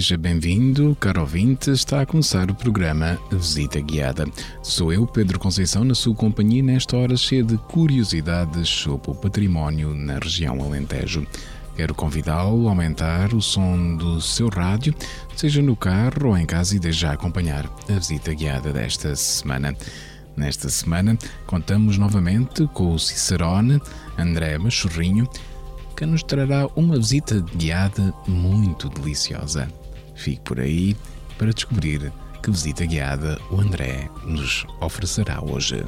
Seja bem-vindo, caro ouvinte, está a começar o programa Visita Guiada. Sou eu, Pedro Conceição, na sua companhia nesta hora cheia de curiosidades sobre o património na região Alentejo. Quero convidá-lo a aumentar o som do seu rádio, seja no carro ou em casa, e desde já acompanhar a visita guiada desta semana. Nesta semana, contamos novamente com o Cicerone André Machorrinho, que nos trará uma visita guiada muito deliciosa. Fique por aí para descobrir que visita guiada o André nos oferecerá hoje.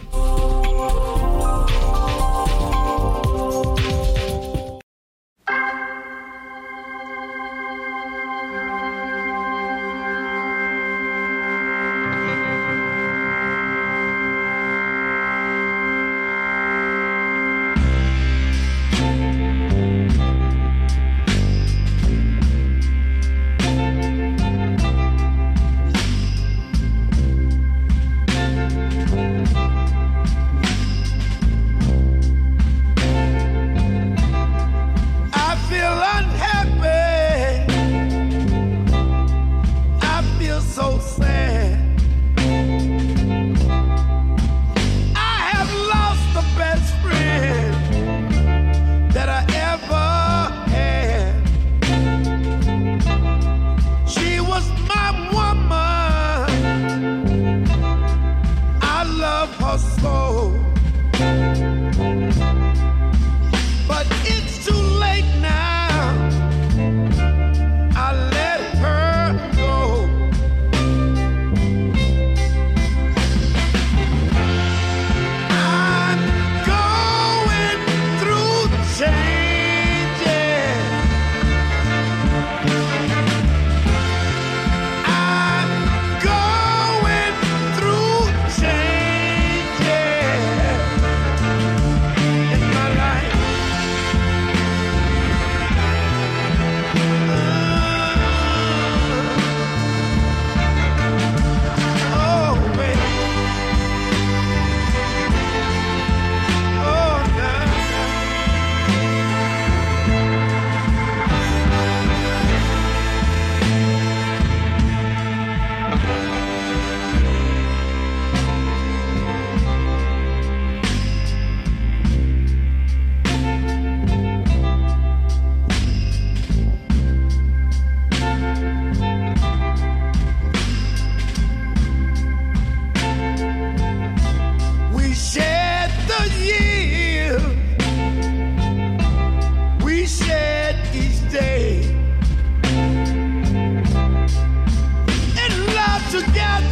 Yeah.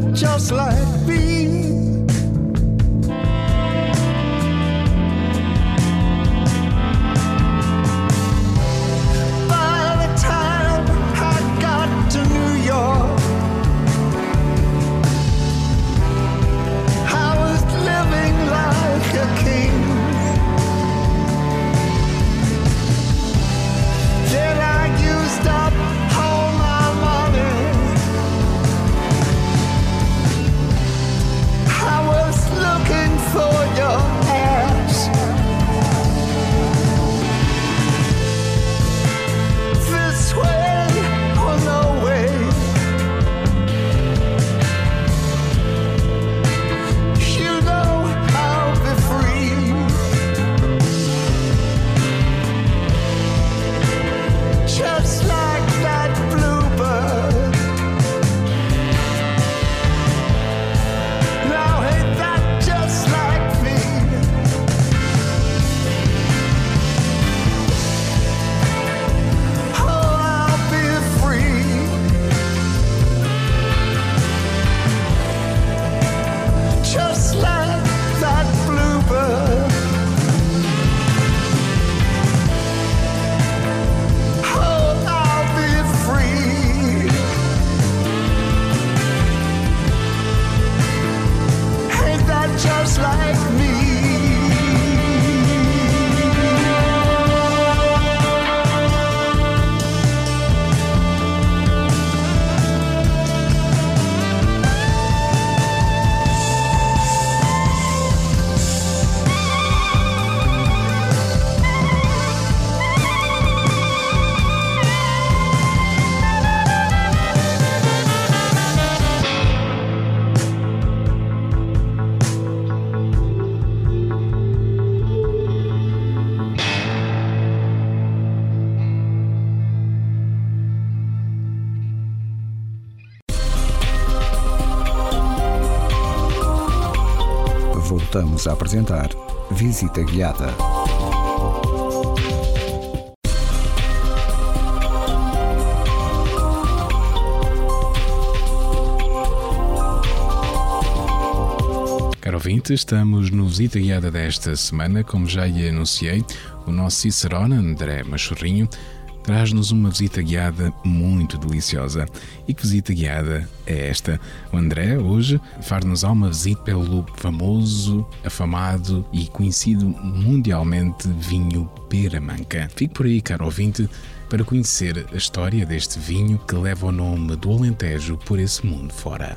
Just like me. A apresentar Visita Guiada. Caro ouvinte, estamos no Visita Guiada desta semana. Como já lhe anunciei, o nosso Cicerone, André Machorrinho, traz-nos uma visita guiada muito deliciosa. E que visita guiada é esta? O André, hoje, faz-nos uma visita pelo famoso, afamado e conhecido mundialmente vinho Peramanca. Fique por aí, caro ouvinte, para conhecer a história deste vinho que leva o nome do Alentejo por esse mundo fora.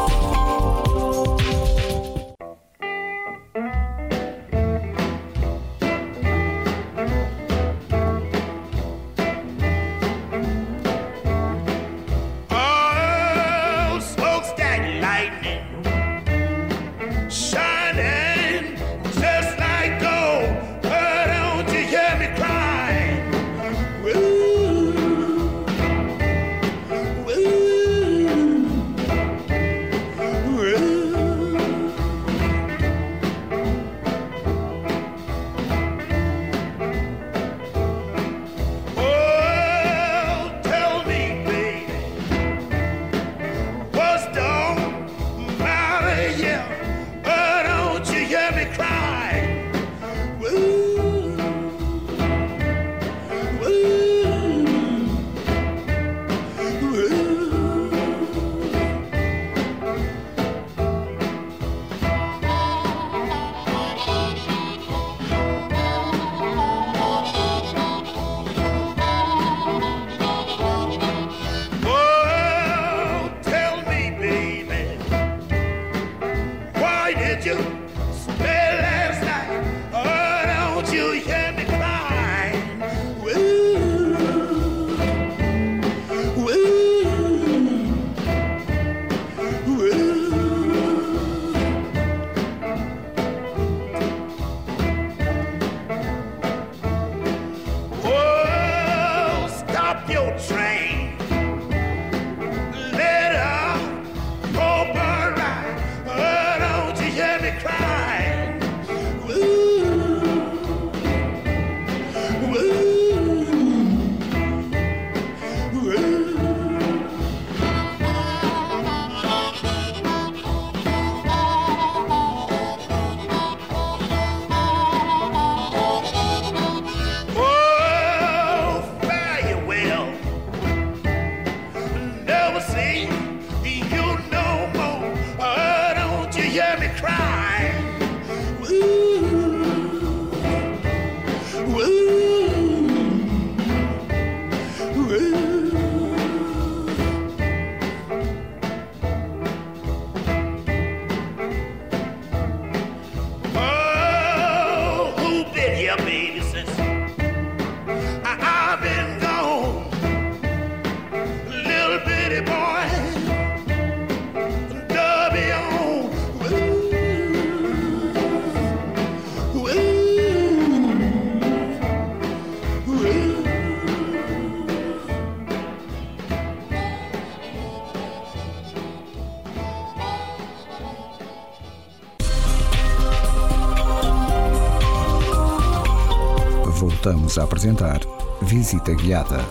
Voltamos a apresentar Visita Guiada.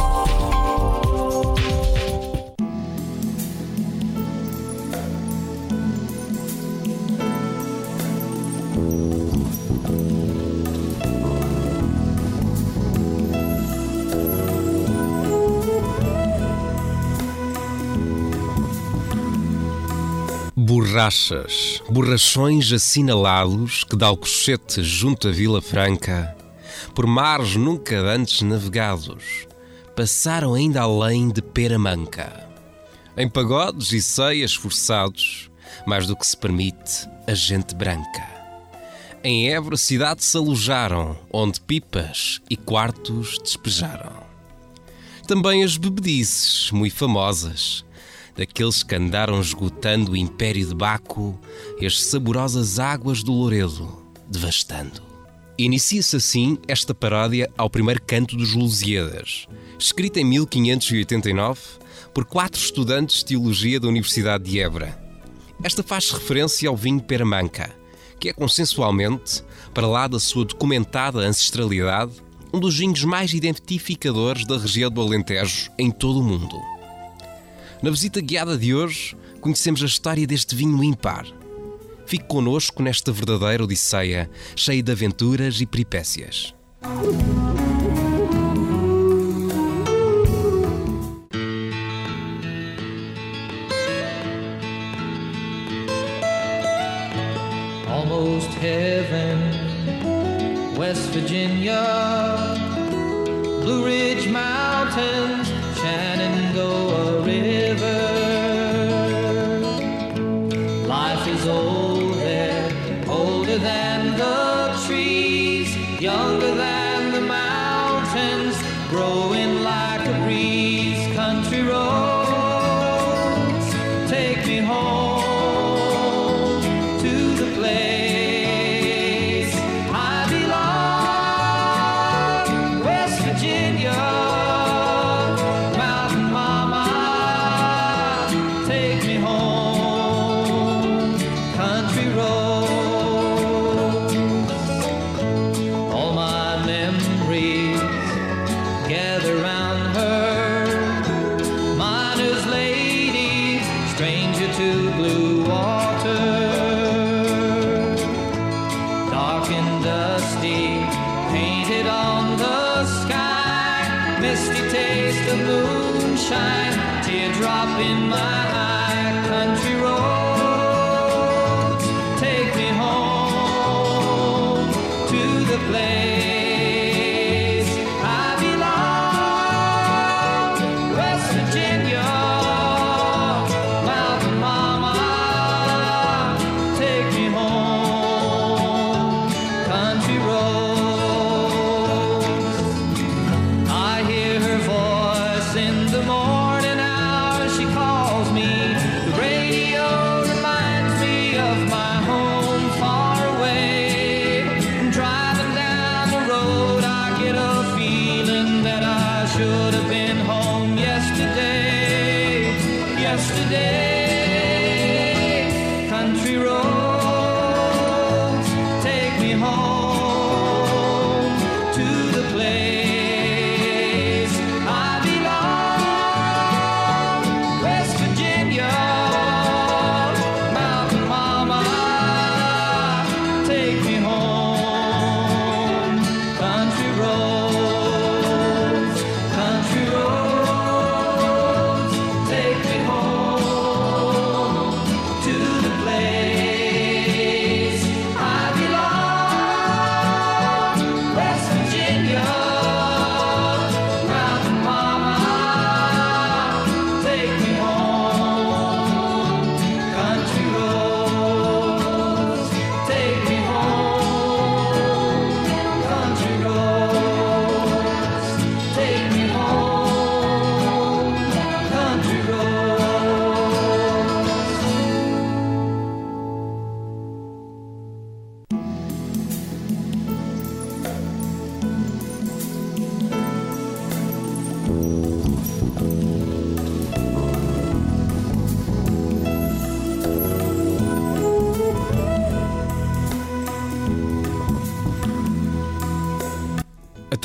Borrachas, borrachões assinalados que de Alcochete junto à Vila Franca, por mares nunca antes navegados, passaram ainda além de Peramanca. Em pagodes e ceias forçados, mais do que se permite, a gente branca. Em Évora cidade se alojaram, onde pipas e quartos despejaram. Também as bebedices, muito famosas, daqueles que andaram esgotando o império de Baco e as saborosas águas do Loredo, devastando. Inicia-se assim esta paródia ao primeiro canto dos Lusíadas, escrita em 1589 por quatro estudantes de teologia da Universidade de Évora. Esta faz referência ao vinho Peramanca, que é consensualmente, para lá da sua documentada ancestralidade, um dos vinhos mais identificadores da região do Alentejo em todo o mundo. Na visita guiada de hoje, conhecemos a história deste vinho ímpar. Fique connosco nesta verdadeira odisseia, cheia de aventuras e peripécias. almost heaven, West Virginia, Blue Ridge Mountains,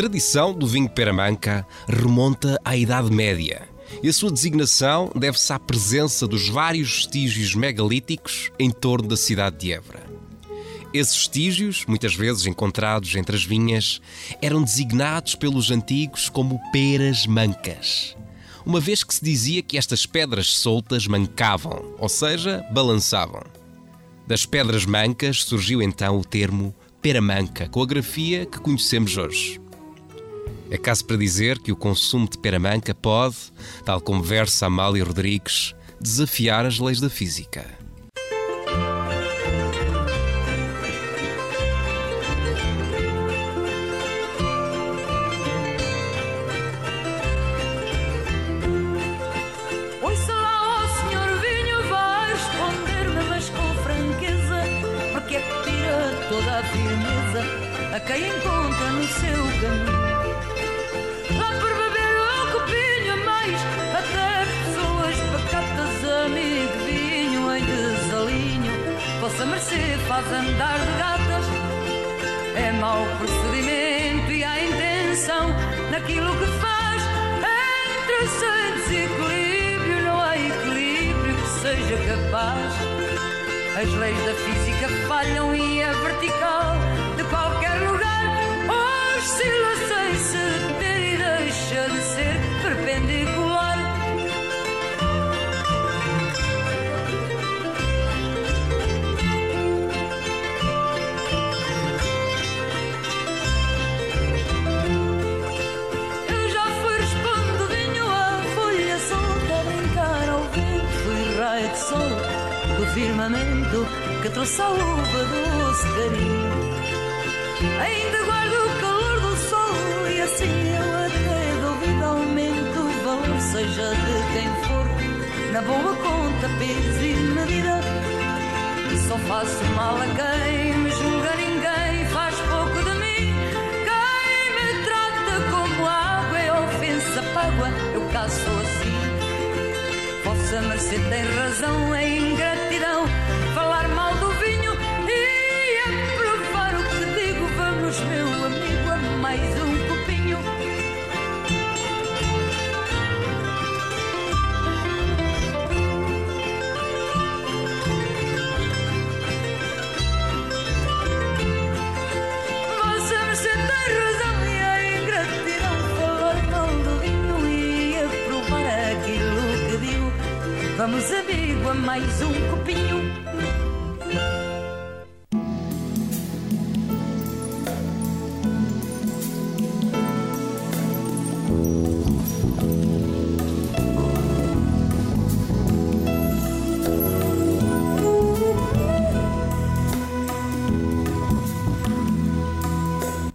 tradição do vinho Peramanca remonta à Idade Média e a sua designação deve-se à presença dos vários vestígios megalíticos em torno da cidade de Évora. Esses vestígios, muitas vezes encontrados entre as vinhas, eram designados pelos antigos como peras mancas, uma vez que se dizia que estas pedras soltas mancavam, ou seja, balançavam. Das pedras mancas surgiu então o termo peramanca, com a grafia que conhecemos hoje. É caso para dizer que o consumo de peramanca pode, tal como versa Amália Rodrigues, desafiar as leis da física. As leis da física falham e a vertical de qualquer lugar oscila sem se ter e deixa de ser perpendicular. firmamento que trouxe a uva doce carinho. Ainda guardo o calor do sol e assim eu até duvido aumento o valor, seja de quem for, na boa conta, peso e medida. E só faço mal a quem me julga ninguém, faz pouco de mim. Quem me trata como água é ofensa, págua, eu caço assim. Vossa mercê tem razão, é ingratidão falar mal do vinho e a provar o que digo. Vamos, meu amigo, a mais um Vamos, amigo, a mais um copinho.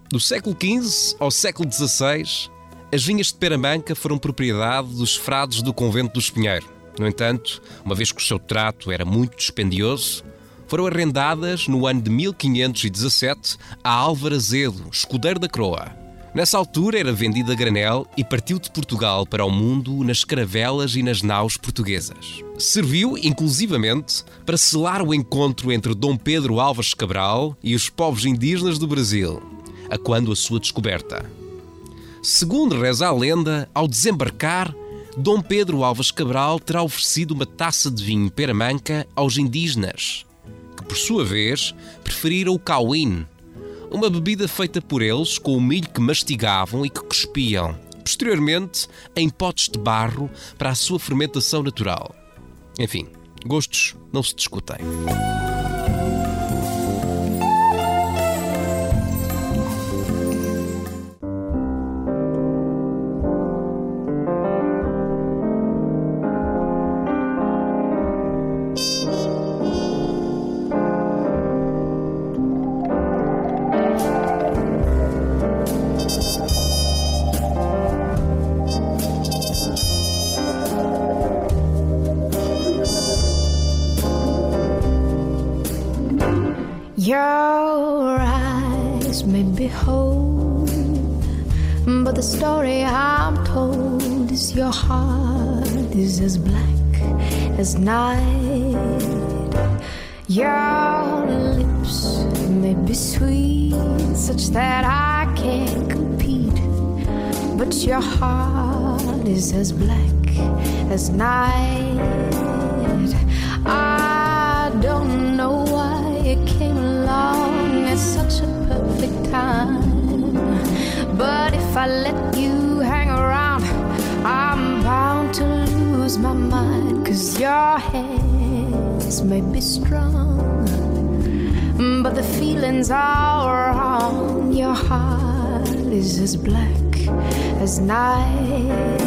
Do século XV ao século XVI, as vinhas de Peramanca foram propriedade dos frades do convento do Espinheiro. No entanto, uma vez que o seu trato era muito dispendioso, foram arrendadas no ano de 1517 a Álvaro Azedo, escudeiro da Croa. Nessa altura era vendida a granel e partiu de Portugal para o mundo nas caravelas e nas naus portuguesas. Serviu, inclusivamente, para selar o encontro entre Dom Pedro Álvares Cabral e os povos indígenas do Brasil, a quando a sua descoberta. Segundo reza a lenda, ao desembarcar, Dom Pedro Alves Cabral terá oferecido uma taça de vinho peramanca aos indígenas, que por sua vez preferiram o cauim, uma bebida feita por eles com o milho que mastigavam e que cuspiam, posteriormente em potes de barro para a sua fermentação natural. Enfim, gostos não se discutem. Such that I can't compete, but your heart is as black as night. I don't know why it came along at such a perfect time. But if I let you hang around, I'm bound to lose my mind. Cause your hands may be strong, but the feelings are wrong. Your heart is as black as night.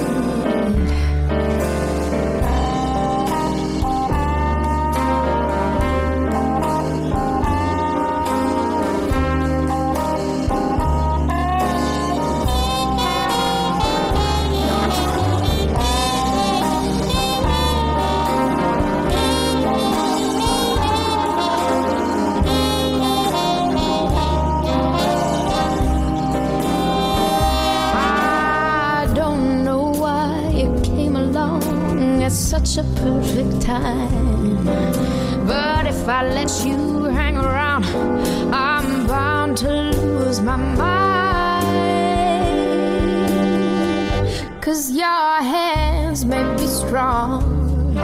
Let you hang around, I'm bound to lose my mind. Cause your hands may be strong,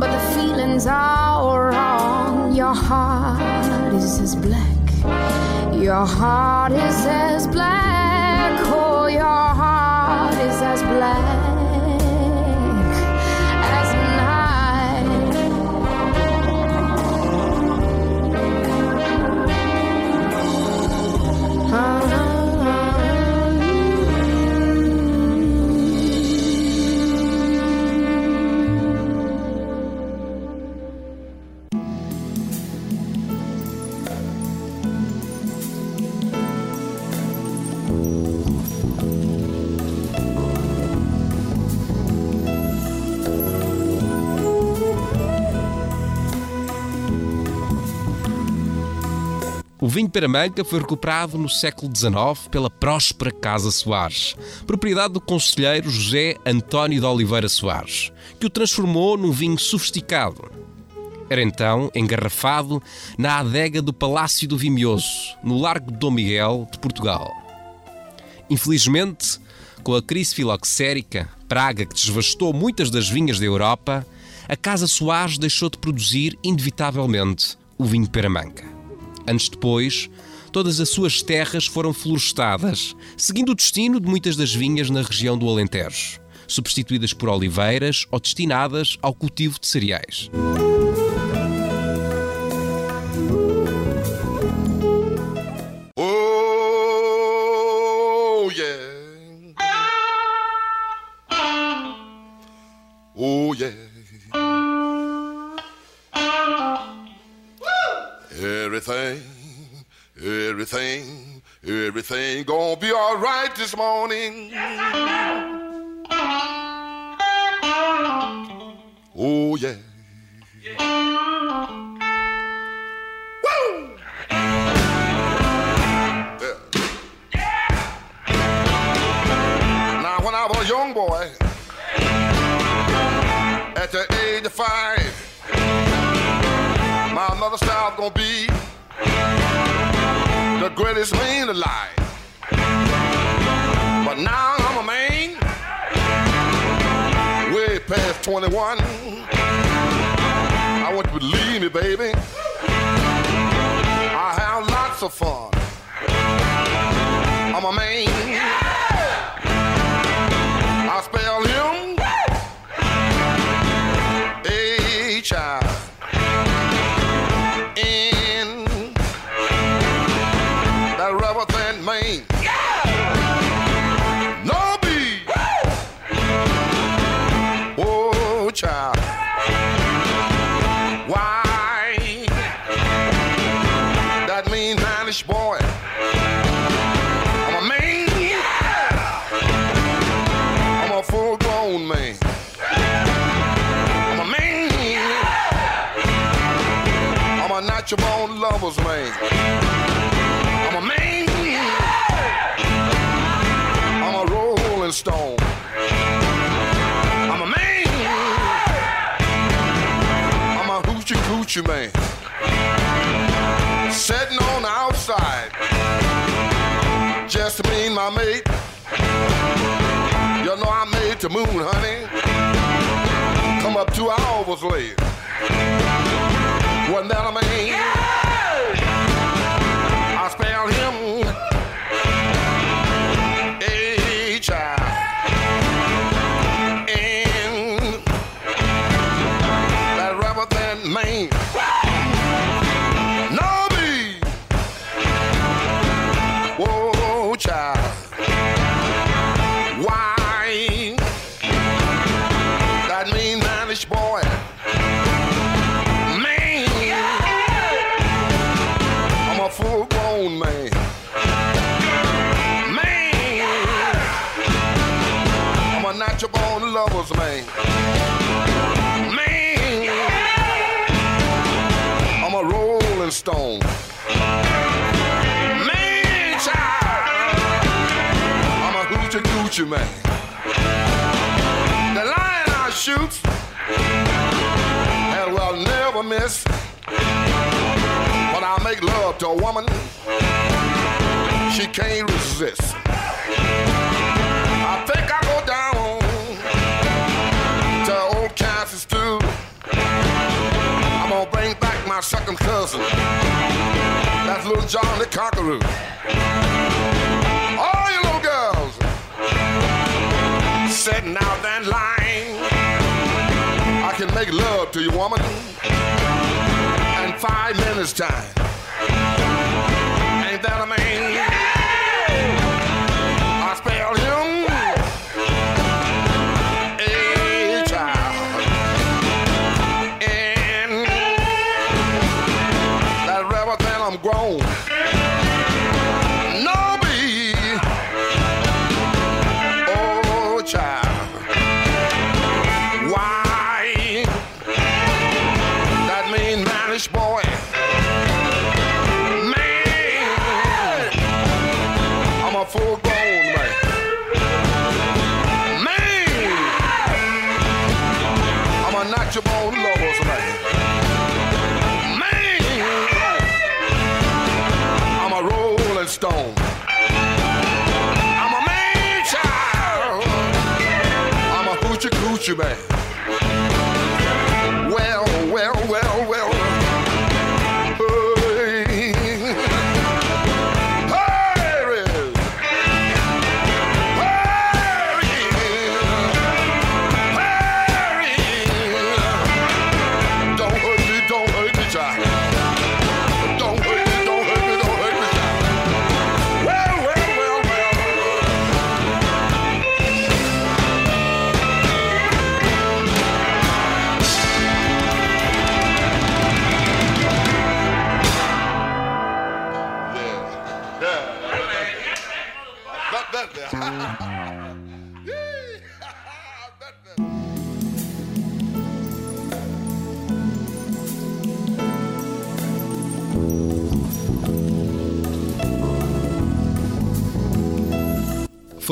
but the feelings are wrong. Your heart is as black. Your heart is as black. Vinho Peramanca foi recuperado no século XIX pela próspera Casa Soares, propriedade do conselheiro José António de Oliveira Soares, que o transformou num vinho sofisticado. Era então engarrafado na adega do Palácio do Vimioso, no Largo de Dom Miguel, de Portugal. Infelizmente, com a crise filoxérica, praga que desvastou muitas das vinhas da Europa, a Casa Soares deixou de produzir inevitavelmente o vinho Peramanca. Anos depois, todas as suas terras foram florestadas, seguindo o destino de muitas das vinhas na região do Alentejo, substituídas por oliveiras ou destinadas ao cultivo de cereais. Everything, everything, everything gonna be all right this morning. Oh, yeah. A young boy, at the age of five, my mother said gonna be the greatest man alive. But now I'm a man, way past 21. I want you to believe me, baby. I have lots of fun. I'm a man. Lover's man. I'm a man. I'm a rolling stone. I'm a man. I'm a hoochie coochie man. Sitting on the outside. Just me and my mate. You know I made the moon, honey. Come up two hours late. Wasn't that a natural born lover's man. Man. I'm a rolling stone. Man, child. I'm a hoochie coochie man. The lion I shoot and will never miss. When I make love to a woman, she can't resist. Second cousin. That's little John the Conqueror. All you little girls sitting out that line. I can make love to you, woman, in five minutes time. Ain't that a man? Stone. I'm a man child. I'm a hoochie coochie man.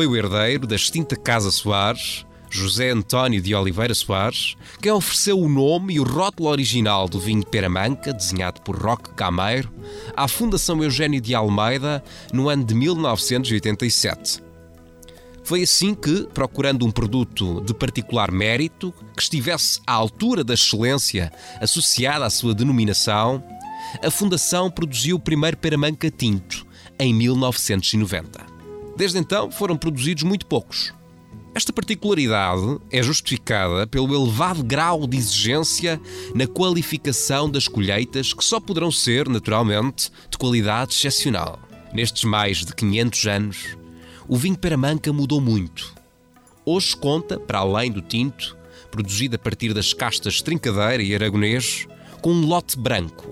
Foi o herdeiro da extinta Casa Soares, José António de Oliveira Soares, quem ofereceu o nome e o rótulo original do vinho Peramanca, desenhado por Roque Gameiro, à Fundação Eugênio de Almeida no ano de 1987. Foi assim que, procurando um produto de particular mérito, que estivesse à altura da excelência associada à sua denominação, a Fundação produziu o primeiro Peramanca tinto, em 1990. Desde então foram produzidos muito poucos. Esta particularidade é justificada pelo elevado grau de exigência na qualificação das colheitas, que só poderão ser, naturalmente, de qualidade excepcional. Nestes mais de 500 anos, o vinho Peramanca mudou muito. Hoje conta, para além do tinto, produzido a partir das castas Trincadeira e Aragonês, com um lote branco,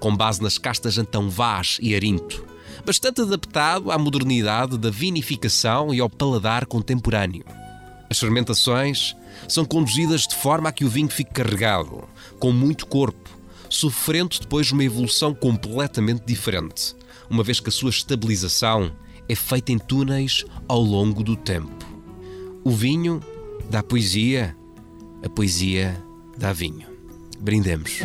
com base nas castas Antão Vaz e Arinto, bastante adaptado à modernidade da vinificação e ao paladar contemporâneo. As fermentações são conduzidas de forma a que o vinho fique carregado, com muito corpo, sofrendo depois uma evolução completamente diferente, uma vez que a sua estabilização é feita em túneis ao longo do tempo. O vinho dá poesia, a poesia dá vinho. Brindemos.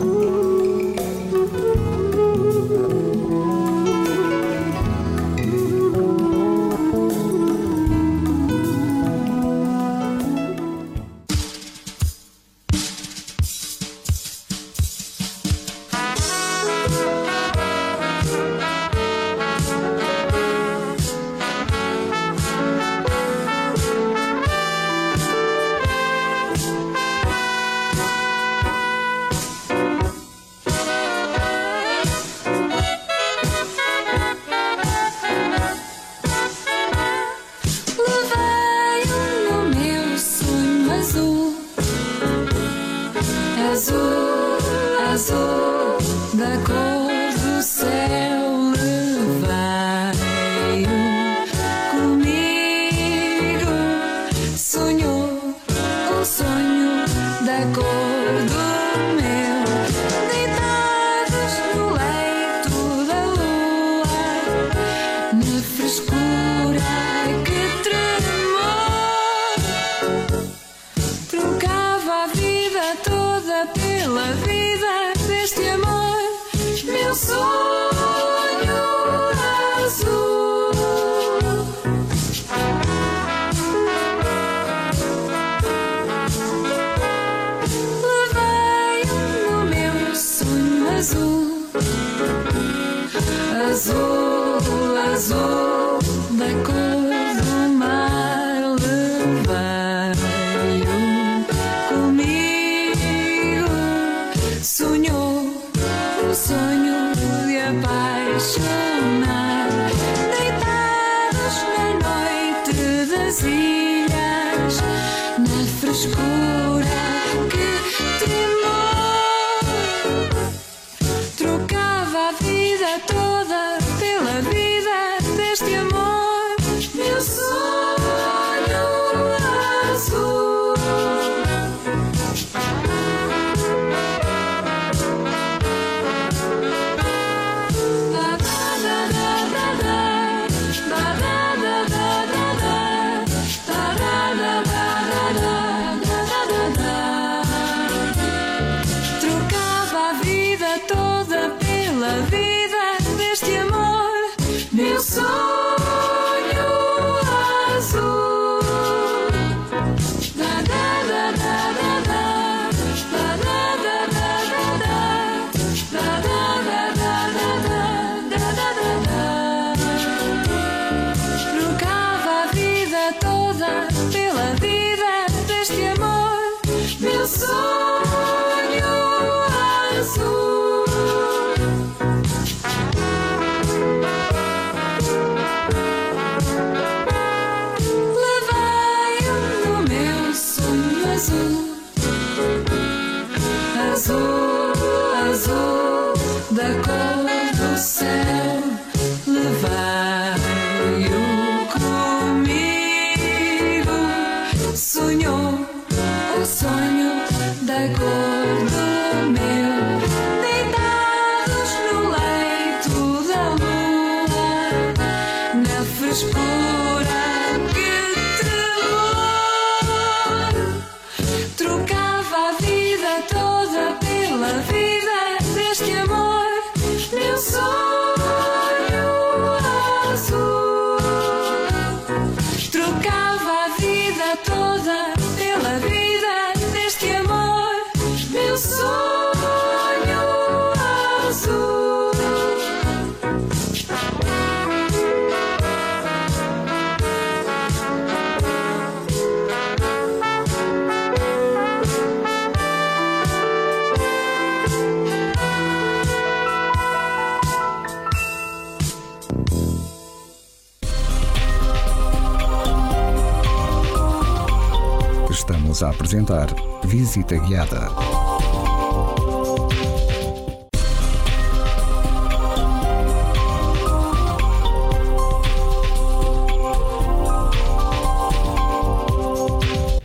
Apresentar Visita Guiada.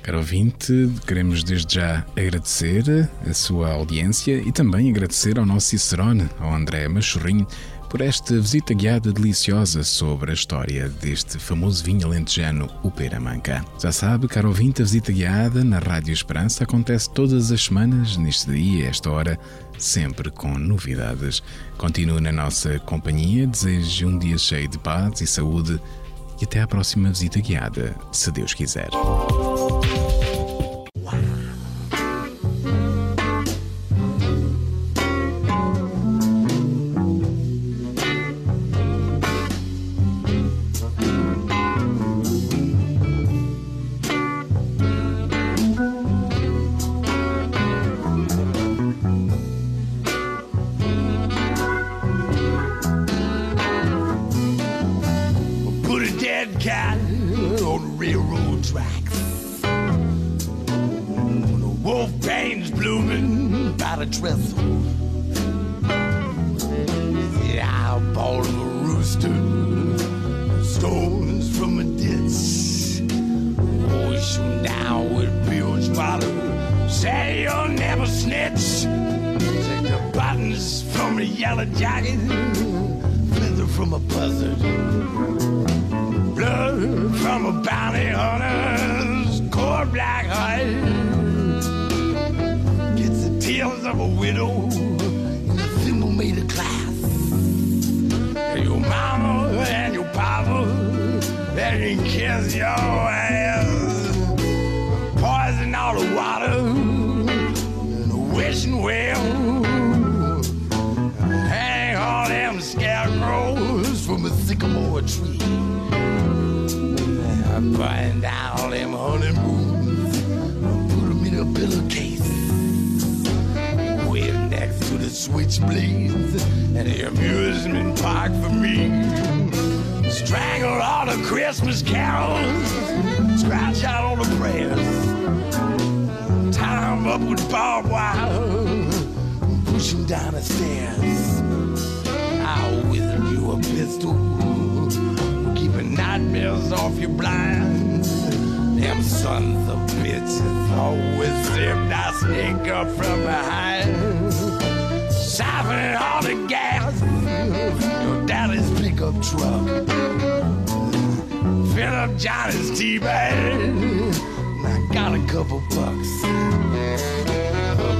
Caro ouvinte, queremos desde já agradecer a sua audiência e também agradecer ao nosso Cicerone, ao André Machorrinho, por esta visita guiada deliciosa sobre a história deste famoso vinho alentejano, o Peramanca. Já sabe, caro ouvinte, a visita guiada na Rádio Esperança acontece todas as semanas, neste dia, esta hora, sempre com novidades. Continue na nossa companhia, desejo um dia cheio de paz e saúde e até à próxima visita guiada, se Deus quiser. Of in a of glass. And your mama and your papa, they can kiss your ass. Poison all the water in a wishing well. Hang all them scarecrows from a sycamore tree. Down all them honeymoons, put them in a pillowcase. Switchblades and the amusement park for me. Strangle all the Christmas carols, scratch out all the prayers. Tie 'em up with barbed wire, push 'em down the stairs. I'll whistle you a pistol keeping nightmares off your blinds. Them sons of bitches always seem to sneak up from behind. Siphoning all the gas, your daddy's pickup truck. Fill up Johnny's tea bag. I got a couple bucks.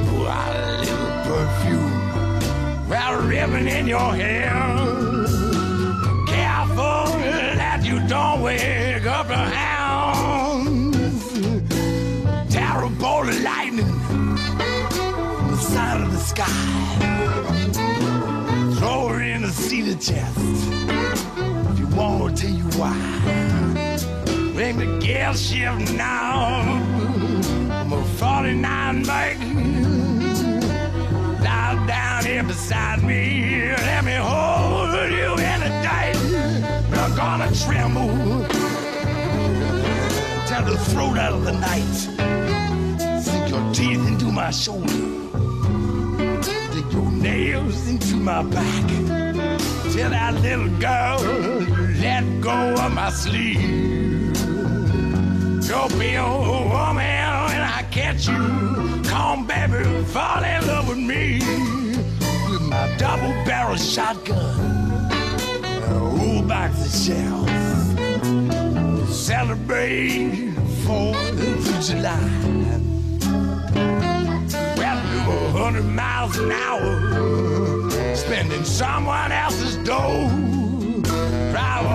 Pour out a little perfume. A ribbon in your hair careful that you don't wake up the hounds. Side of the sky. Throw her in a cedar chest. If you want, I'll tell you why. Ring the gear shift now. I'm a 49 bike. Lie down here beside me. Let me hold you in the day. You're gonna tremble. Tell the throat out of the night. Sink your teeth into my shoulder. Nails into my back. till that little girl let go of my sleeve. You'll be a woman when I catch you. Come, baby, fall in love with me. With my double barrel shotgun. Roll back the shelf. Celebrate 4th of July. Hundred miles an hour. Spending someone else's dough. Drive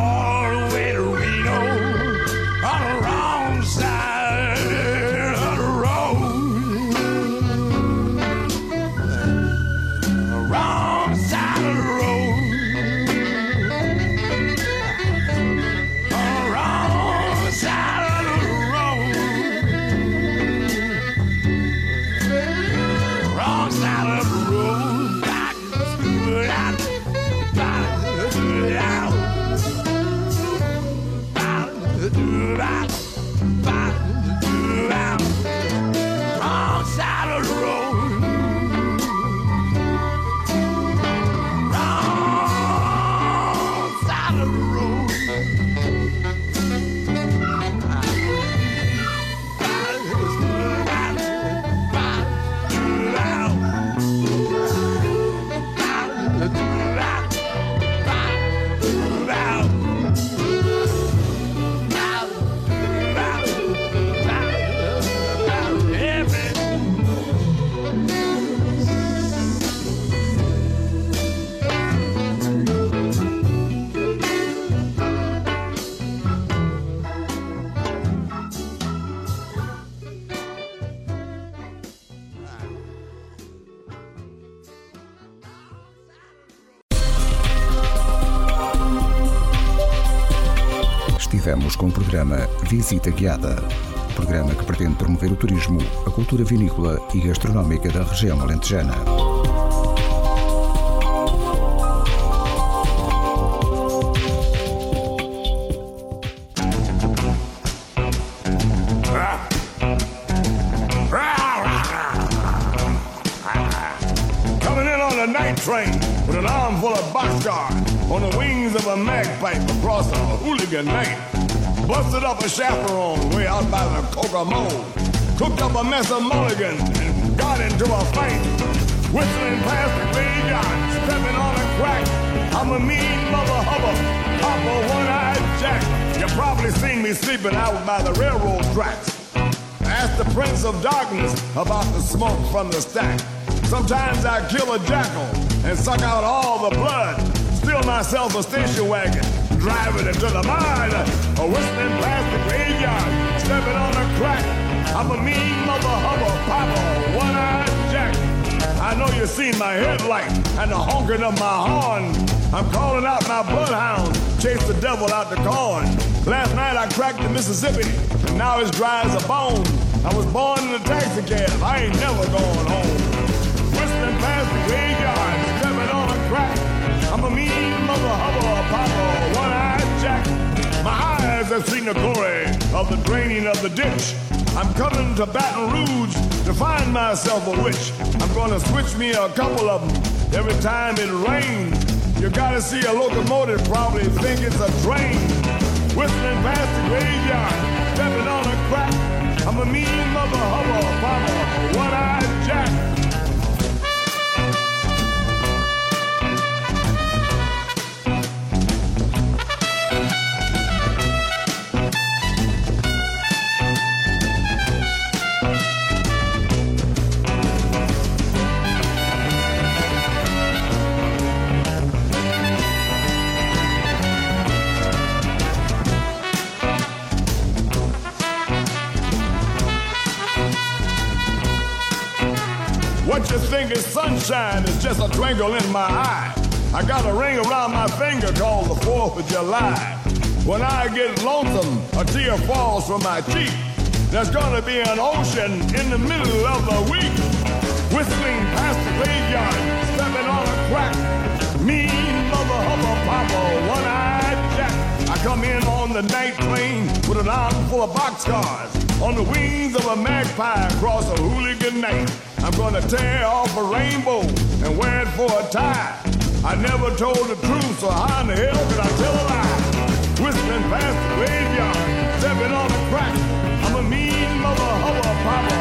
com o programa Visita Guiada. Programa que pretende promover o turismo, a cultura vinícola e gastronómica da região alentejana. Train with an arm full of boxcar on the wings of a magpipe across a hooligan night. Busted up a chaperone way out by the Kokomo. Cooked up a mess of mulligan and got into a fight. Whistling past the graveyard, stepping on a crack. I'm a mean mother hubba, Papa one-eyed Jack. You probably seen me sleeping out by the railroad tracks. Ask the Prince of Darkness about the smoke from the stack. Sometimes I kill a jackal and suck out all the blood. Steal myself a station wagon, driving into the mine. A whistling past the graveyard, stepping on a crack. I'm a mean mother hubba, papa, one-eyed Jack. I know you seen my headlight and the honking of my horn. I'm calling out my bloodhound, chase the devil out the corn. Last night I cracked the Mississippi, and now it's dry as a bone. I was born in a taxi cab, I ain't never going home. Whistling past the graveyard, stepping on a crack. I'm a mean mother hubba, papa, one-eyed Jack. My eyes have seen the glory of the draining of the ditch. I'm coming to Baton Rouge to find myself a witch. I'm gonna switch me a couple of them every time it rains. You gotta see a locomotive, probably think it's a train. Whistling past the graveyard, stepping on a crack. I'm a mean mother hubba, papa, one-eyed Jack. What you think is sunshine is just a twinkle in my eye. I got a ring around my finger called the 4th of July. When I get lonesome, a tear falls from my cheek. There's gonna be an ocean in the middle of the week. Whistling past the graveyard, stepping on a crack. Mean mother hubba papa, one-eyed Jack. I come in on the night train with an arm full of boxcars. On the wings of a magpie across a hooligan night. I'm gonna tear off a rainbow and wear it for a tie. I never told the truth, so how in the hell could I tell a lie? Whistling past the graveyard, stepping on a crack. I'm a mean mother hover papa,